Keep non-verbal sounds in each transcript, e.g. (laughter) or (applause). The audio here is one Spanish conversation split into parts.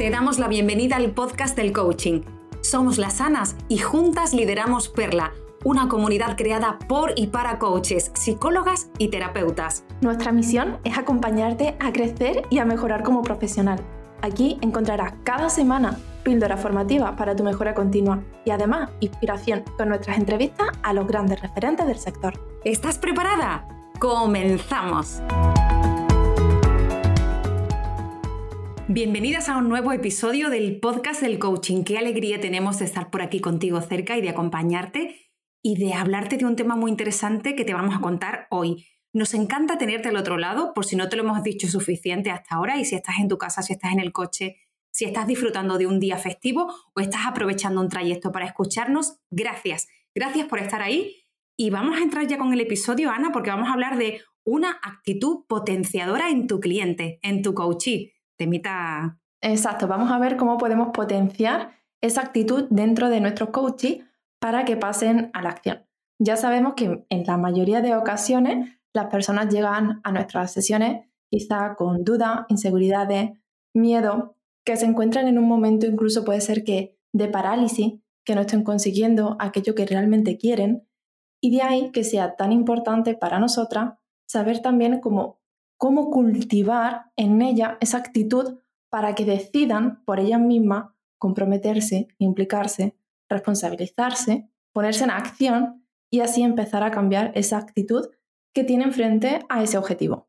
Te damos la bienvenida al podcast del coaching. Somos las Sanas y juntas lideramos Perla, una comunidad creada por y para coaches, psicólogas y terapeutas. Nuestra misión es acompañarte a crecer y a mejorar como profesional. Aquí encontrarás cada semana píldora formativa para tu mejora continua y además inspiración con nuestras entrevistas a los grandes referentes del sector. ¿Estás preparada? ¡Comenzamos! Bienvenidas a un nuevo episodio del podcast del coaching. Qué alegría tenemos de estar por aquí contigo cerca y de acompañarte y de hablarte de un tema muy interesante que te vamos a contar hoy. Nos encanta tenerte al otro lado, por si no te lo hemos dicho suficiente hasta ahora, y si estás en tu casa, si estás en el coche, si estás disfrutando de un día festivo o estás aprovechando un trayecto para escucharnos, gracias. Gracias por estar ahí. Y vamos a entrar ya con el episodio, Ana, porque vamos a hablar de una actitud potenciadora en tu cliente, en tu coachee Exacto, vamos a ver cómo podemos potenciar esa actitud dentro de nuestros coaches para que pasen a la acción. Ya sabemos que en la mayoría de ocasiones las personas llegan a nuestras sesiones quizá con dudas, inseguridades, miedo, que se encuentran en un momento incluso puede ser que de parálisis, que no estén consiguiendo aquello que realmente quieren. Y de ahí que sea tan importante para nosotras saber también cómo cómo cultivar en ella esa actitud para que decidan por ellas mismas comprometerse, implicarse, responsabilizarse, ponerse en acción y así empezar a cambiar esa actitud que tienen frente a ese objetivo.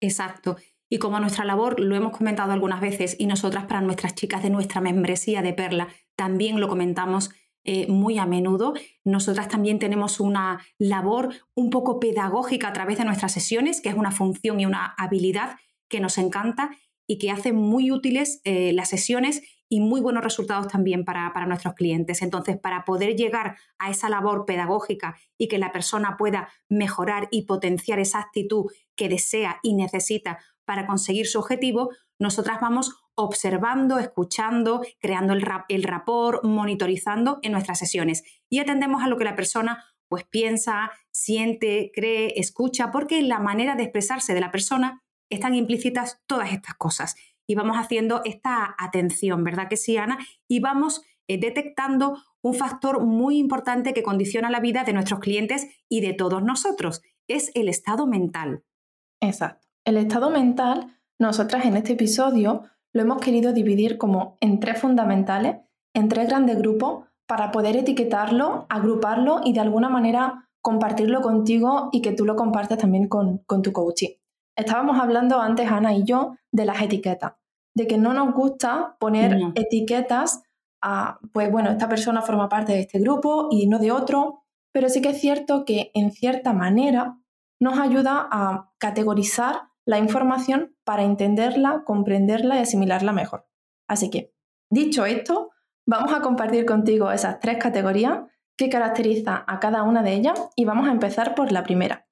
Exacto. Y como nuestra labor lo hemos comentado algunas veces y nosotras para nuestras chicas de nuestra membresía de Perla también lo comentamos eh, muy a menudo. Nosotras también tenemos una labor un poco pedagógica a través de nuestras sesiones, que es una función y una habilidad que nos encanta y que hace muy útiles eh, las sesiones y muy buenos resultados también para, para, nuestros clientes. Entonces, para poder llegar a esa labor pedagógica y que la persona pueda mejorar y potenciar esa actitud que desea y necesita para conseguir su objetivo, nosotras vamos observando, escuchando, creando el, rap, el rapport, monitorizando en nuestras sesiones y atendemos a lo que la persona pues piensa, siente, cree, escucha, porque en la manera de expresarse de la persona están implícitas todas estas cosas. Y vamos haciendo esta atención, ¿verdad que sí, Ana? Y vamos eh, detectando un factor muy importante que condiciona la vida de nuestros clientes y de todos nosotros, es el estado mental. Exacto. El estado mental, nosotras en este episodio lo hemos querido dividir como en tres fundamentales, en tres grandes grupos, para poder etiquetarlo, agruparlo y de alguna manera compartirlo contigo y que tú lo compartas también con, tu coaching. Estábamos hablando antes, Ana y yo, de las etiquetas, de que no nos gusta poner etiquetas a, pues bueno, esta persona forma parte de este grupo y no de otro, pero sí que es cierto que en cierta manera nos ayuda a categorizar la información para entenderla, comprenderla y asimilarla mejor. Así que, dicho esto, vamos a compartir contigo esas tres categorías que caracterizan a cada una de ellas y vamos a empezar por la primera.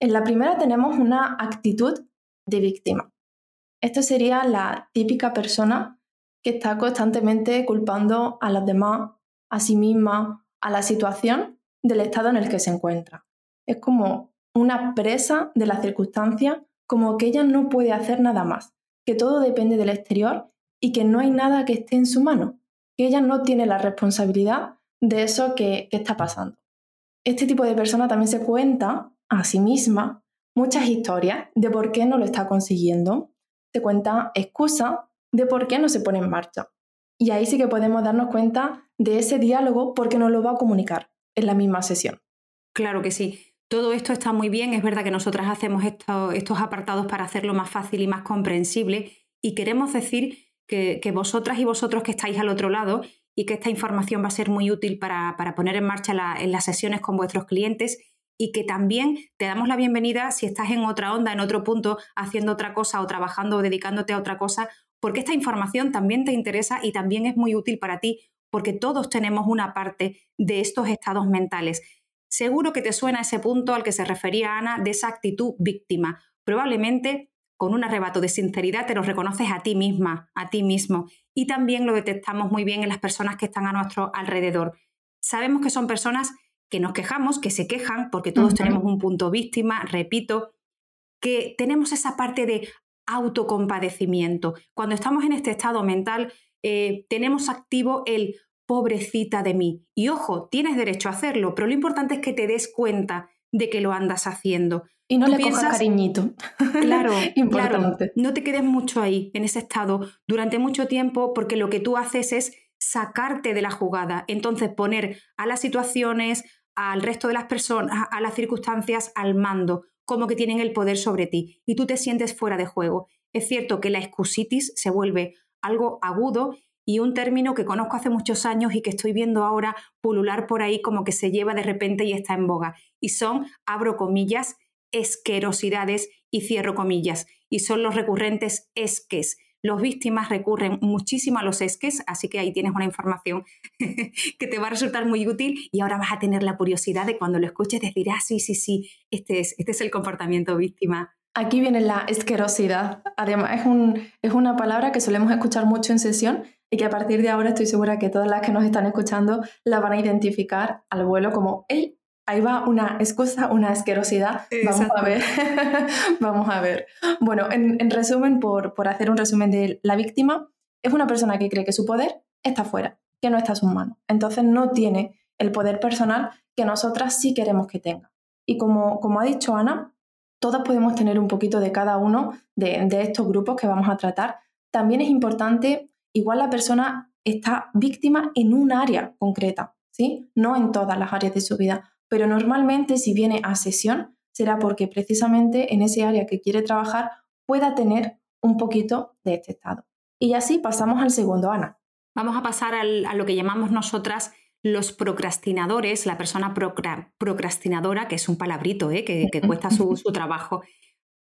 En la primera tenemos una actitud de víctima. Esto sería la típica persona que está constantemente culpando a los demás, a sí misma, a la situación del estado en el que se encuentra. Es como una presa de las circunstancias como que ella no puede hacer nada más, que todo depende del exterior y que no hay nada que esté en su mano, que ella no tiene la responsabilidad de eso que, está pasando. Este tipo de persona también se cuenta a sí misma muchas historias de por qué no lo está consiguiendo, se cuenta excusas de por qué no se pone en marcha. Y ahí sí que podemos darnos cuenta de ese diálogo porque no lo va a comunicar en la misma sesión. Claro que sí. Todo esto está muy bien, es verdad que nosotras hacemos estos apartados para hacerlo más fácil y más comprensible y queremos decir que, vosotras y vosotros que estáis al otro lado y que esta información va a ser muy útil para, poner en marcha las sesiones con vuestros clientes y que también te damos la bienvenida si estás en otra onda, en otro punto, haciendo otra cosa o trabajando o dedicándote a otra cosa, porque esta información también te interesa y también es muy útil para ti, porque todos tenemos una parte de estos estados mentales. Seguro que te suena ese punto al que se refería Ana de esa actitud víctima. Probablemente con un arrebato de sinceridad te lo reconoces a ti misma, a ti mismo, y también lo detectamos muy bien en las personas que están a nuestro alrededor. Sabemos que son personas que nos quejamos, que se quejan, porque todos tenemos un punto víctima, repito, que tenemos esa parte de autocompadecimiento. Cuando estamos en este estado mental, eh, tenemos activo el pobrecita de mí. Y ojo, tienes derecho a hacerlo, pero lo importante es que te des cuenta de que lo andas haciendo. Y no le piensas, cariñito. Claro, (laughs) claro, no te quedes mucho ahí, en ese estado, durante mucho tiempo, porque lo que tú haces es sacarte de la jugada. Entonces, poner a las situaciones, al resto de las personas, a las circunstancias al mando, como que tienen el poder sobre ti, y tú te sientes fuera de juego. Es cierto que la excusitis se vuelve algo agudo y un término que conozco hace muchos años y que estoy viendo ahora pulular por ahí como que se lleva de repente y está en boga. Y son, abro comillas, esquerosidades y cierro comillas. Y son los recurrentes esques. Los víctimas recurren muchísimo a los esques, así que ahí tienes una información (laughs) que te va a resultar muy útil y ahora vas a tener la curiosidad de cuando lo escuches decir, ah, sí, sí, sí, este es, este es el comportamiento víctima. Aquí viene la esquerosidad. Además, es, un, es una palabra que solemos escuchar mucho en sesión y que a partir de ahora estoy segura que todas las que nos están escuchando la van a identificar al vuelo como, hey, ahí va una excusa, una asquerosidad. Vamos a ver. (laughs) Vamos a ver. Bueno, en, resumen, por, por, hacer un resumen de la víctima, es una persona que cree que su poder está fuera, que no está a sus manos. Entonces no tiene el poder personal que nosotras sí queremos que tenga. Y como, como ha dicho Ana, todas podemos tener un poquito de cada uno de, de estos grupos que vamos a tratar. También es importante igual la persona está víctima en un área concreta, ¿sí? No en todas las áreas de su vida, pero normalmente si viene a sesión será porque precisamente en ese área que quiere trabajar pueda tener un poquito de este estado. Y así pasamos al segundo, Ana. Vamos a pasar a lo que llamamos nosotras los procrastinadores, la persona procrastinadora, que es un palabrito ¿eh? que, cuesta su trabajo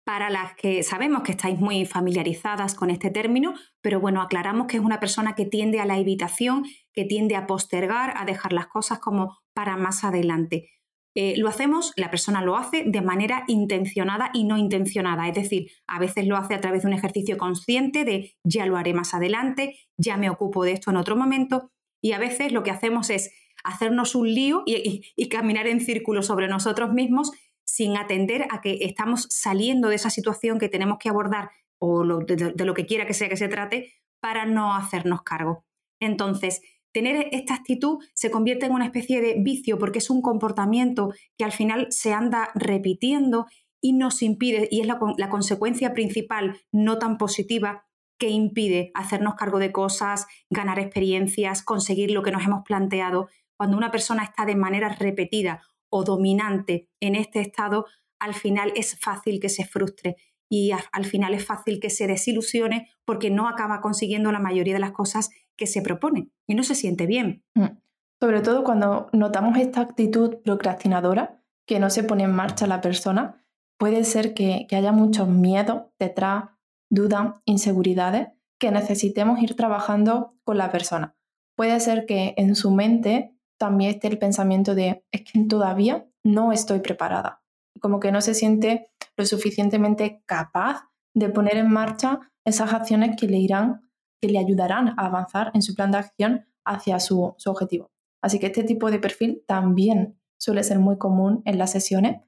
para las que sabemos que estáis muy familiarizadas con este término, pero bueno, aclaramos que es una persona que tiende a la evitación, que tiende a postergar, a dejar las cosas como para más adelante. Eh, lo hacemos, la persona lo hace de manera intencionada y no intencionada, es decir, a veces lo hace a través de un ejercicio consciente de ya lo haré más adelante, ya me ocupo de esto en otro momento, y a veces lo que hacemos es hacernos un lío y caminar en círculo sobre nosotros mismos sin atender a que estamos saliendo de esa situación que tenemos que abordar o de, lo que quiera que sea que se trate para no hacernos cargo. Entonces, tener esta actitud se convierte en una especie de vicio porque es un comportamiento que al final se anda repitiendo y nos impide, y es la, la consecuencia principal no tan positiva que impide hacernos cargo de cosas, ganar experiencias, conseguir lo que nos hemos planteado. Cuando una persona está de manera repetida o dominante en este estado, al final es fácil que se frustre y al final es fácil que se desilusione porque no acaba consiguiendo la mayoría de las cosas que se propone y no se siente bien. Mm. Sobre todo cuando notamos esta actitud procrastinadora que no se pone en marcha la persona, puede ser que, que haya muchos miedos detrás, dudas, inseguridades que necesitemos ir trabajando con la persona. Puede ser que en su mente también esté el pensamiento de es que todavía no estoy preparada. Como que no se siente lo suficientemente capaz de poner en marcha esas acciones que le irán, que le ayudarán a avanzar en su plan de acción hacia su, su objetivo. Así que este tipo de perfil también suele ser muy común en las sesiones.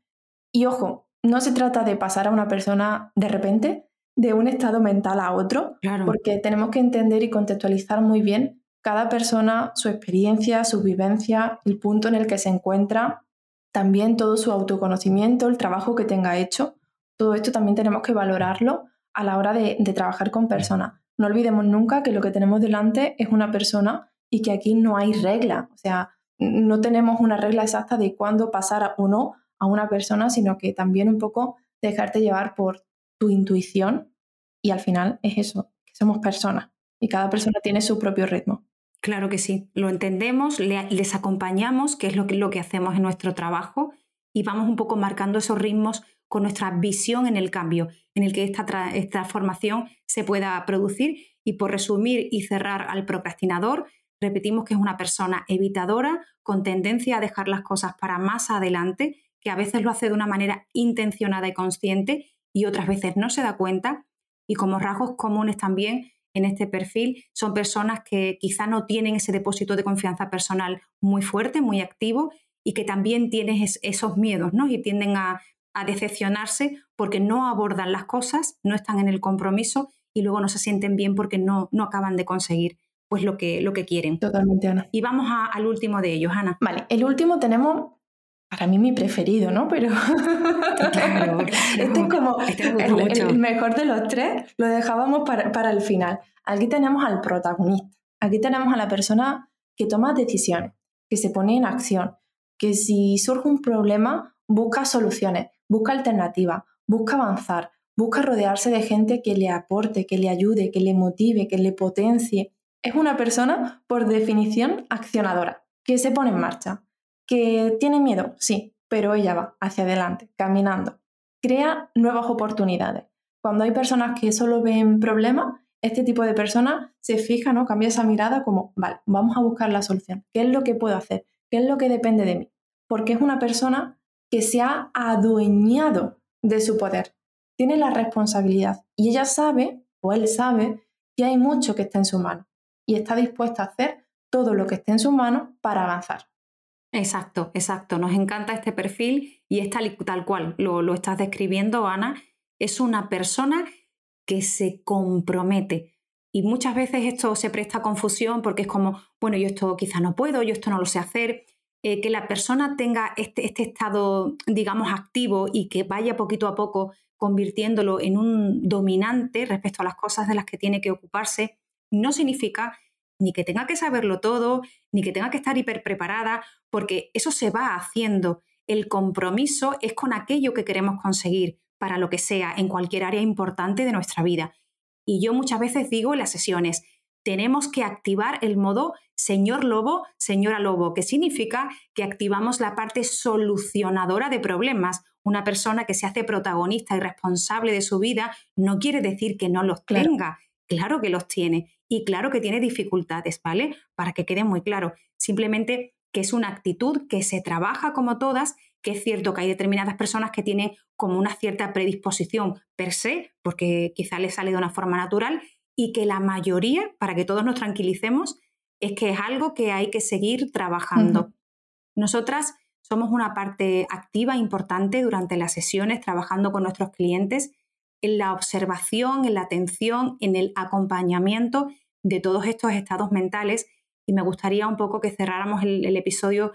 Y ojo, no se trata de pasar a una persona de repente de un estado mental a otro, porque tenemos que entender y contextualizar muy bien cada persona, su experiencia, su vivencia, el punto en el que se encuentra, también todo su autoconocimiento, el trabajo que tenga hecho. Todo esto también tenemos que valorarlo a la hora de, trabajar con personas. No olvidemos nunca que lo que tenemos delante es una persona y que aquí no hay regla. O sea, no tenemos una regla exacta de cuándo pasar o no a una persona, sino que también un poco dejarte llevar por tu intuición y al final es eso, que somos personas y cada persona tiene su propio ritmo. Claro que sí, lo entendemos, les acompañamos, que es lo que, lo que hacemos en nuestro trabajo, y vamos un poco marcando esos ritmos con nuestra visión en el cambio, en el que esta, esta formación se pueda producir. Y por resumir y cerrar al procrastinador, repetimos que es una persona evitadora con tendencia a dejar las cosas para más adelante, que a veces lo hace de una manera intencionada y consciente y otras veces no se da cuenta. Y como rasgos comunes también en este perfil son personas que quizá no tienen ese depósito de confianza personal muy fuerte, muy activo y que también tienen esos miedos, ¿no? Y tienden a, decepcionarse porque no abordan las cosas, no están en el compromiso y luego no se sienten bien porque no, no acaban de conseguir pues lo que, lo que quieren. Totalmente, Ana. Y vamos al último de ellos, Ana. Vale, el último tenemos, para mí mi preferido, ¿no? Pero (laughs) este es como este el, mejor de los tres, lo dejábamos para, para el final. Aquí tenemos al protagonista, aquí tenemos a la persona que toma decisiones, que se pone en acción, que si surge un problema, busca soluciones, busca alternativas, busca avanzar, busca rodearse de gente que le aporte, que le ayude, que le motive, que le potencie. Es una persona, por definición, accionadora, que se pone en marcha, que tiene miedo, sí, pero ella va hacia adelante, caminando. Crea nuevas oportunidades. Cuando hay personas que solo ven problemas, este tipo de personas se fija, ¿no? Cambia esa mirada como, vale, vamos a buscar la solución. ¿Qué es lo que puedo hacer? ¿Qué es lo que depende de mí? Porque es una persona que se ha adueñado de su poder. Tiene la responsabilidad y ella sabe, o él sabe, que hay mucho que está en su mano y está dispuesta a hacer todo lo que esté en su mano para avanzar. Exacto, exacto. Nos encanta este perfil y es tal, tal cual lo, lo estás describiendo, Ana. Es una persona que se compromete. Y muchas veces esto se presta a confusión porque es como, bueno, yo esto quizá no puedo, yo esto no lo sé hacer. Eh, que la persona tenga este, este estado, digamos, activo y que vaya poquito a poco convirtiéndolo en un dominante respecto a las cosas de las que tiene que ocuparse, no significa ni que tenga que saberlo todo, ni que tenga que estar hiper preparada, porque eso se va haciendo. El compromiso es con aquello que queremos conseguir para lo que sea, en cualquier área importante de nuestra vida. Y yo muchas veces digo en las sesiones, tenemos que activar el modo señor lobo, señora lobo, que significa que activamos la parte solucionadora de problemas. Una persona que se hace protagonista y responsable de su vida no quiere decir que no los tenga. Claro que los tiene y claro que tiene dificultades, ¿vale? Para que quede muy claro. Simplemente que es una actitud que se trabaja como todas que es cierto que hay determinadas personas que tienen como una cierta predisposición per se, porque quizá les sale de una forma natural, y que la mayoría, para que todos nos tranquilicemos, es que es algo que hay que seguir trabajando. Nosotras somos una parte activa importante durante las sesiones, trabajando con nuestros clientes en la observación, en la atención, en el acompañamiento de todos estos estados mentales. Y me gustaría un poco que cerráramos el, el episodio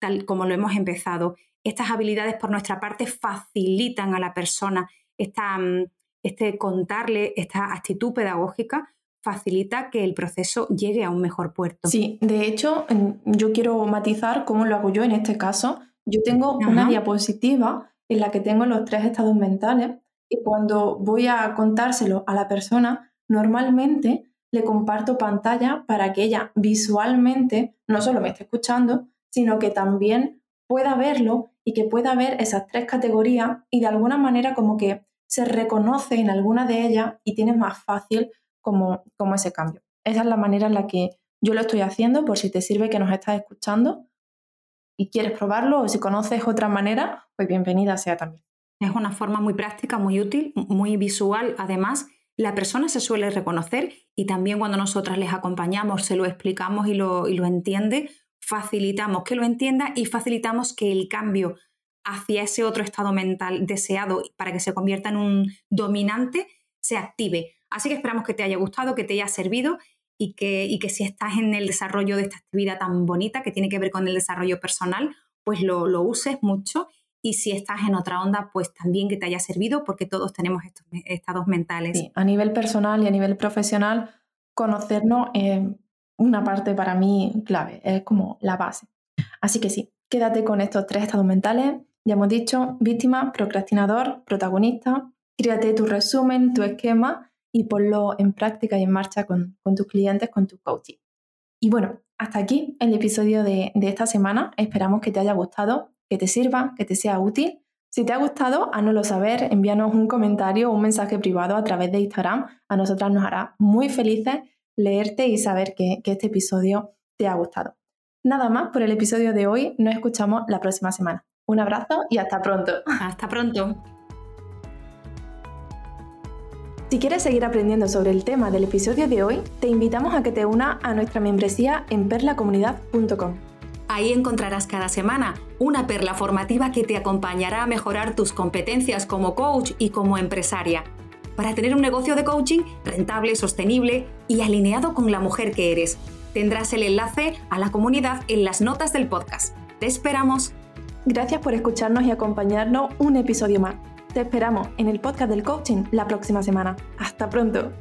tal como lo hemos empezado, estas habilidades por nuestra parte facilitan a la persona esta, mm, este contarle, esta actitud pedagógica facilita que el proceso llegue a un mejor puerto. Sí, de hecho, yo quiero matizar cómo lo hago yo en este caso. Yo tengo una diapositiva en la que tengo los tres estados mentales y cuando voy a contárselo a la persona, normalmente le comparto pantalla para que ella visualmente no solo me esté escuchando, sino que también pueda verlo y que pueda ver esas tres categorías y de alguna manera como que se reconoce en alguna de ellas y tiene más fácil como, como ese cambio. Esa es la manera en la que yo lo estoy haciendo, por si te sirve que nos estás escuchando y quieres probarlo o si conoces otra manera, pues bienvenida sea también. Es una forma muy práctica, muy útil, muy visual. Además, la persona se suele reconocer y también cuando nosotras les acompañamos, se lo explicamos y lo, y lo entiende, facilitamos que lo entienda y facilitamos que el cambio hacia ese otro estado mental deseado para que se convierta en un dominante se active. Así que esperamos que te haya gustado, que te haya servido y que, y que si estás en el desarrollo de esta actividad tan bonita que tiene que ver con el desarrollo personal, pues lo, lo uses mucho y si estás en otra onda, pues también que te haya servido porque todos tenemos estos estados mentales. Sí, a nivel personal y a nivel profesional, conocernos eh, una parte para mí clave, es como la base. Así que sí, quédate con estos tres estados mentales. Ya hemos dicho, víctima, procrastinador, protagonista. Créate tu resumen, tu esquema y ponlo en práctica y en marcha con, tus clientes, con tu coaching. Y bueno, hasta aquí el episodio de, de esta semana. Esperamos que te haya gustado, que te sirva, que te sea útil. Si te ha gustado, háznoslo saber, envíanos un comentario o un mensaje privado a través de Instagram. A nosotras nos hará muy felices leerte y saber que, este episodio te ha gustado. Nada más por el episodio de hoy, nos escuchamos la próxima semana. Un abrazo y hasta pronto. Hasta pronto. Si quieres seguir aprendiendo sobre el tema del episodio de hoy, te invitamos a que te unas a nuestra membresía en perlacomunidad.com. Ahí encontrarás cada semana una perla formativa que te acompañará a mejorar tus competencias como coach y como empresaria, para tener un negocio de coaching rentable, sostenible y alineado con la mujer que eres. Tendrás el enlace a la comunidad en las notas del podcast. Te esperamos. Gracias por escucharnos y acompañarnos un episodio más. Te esperamos en el podcast del coaching la próxima semana. Hasta pronto.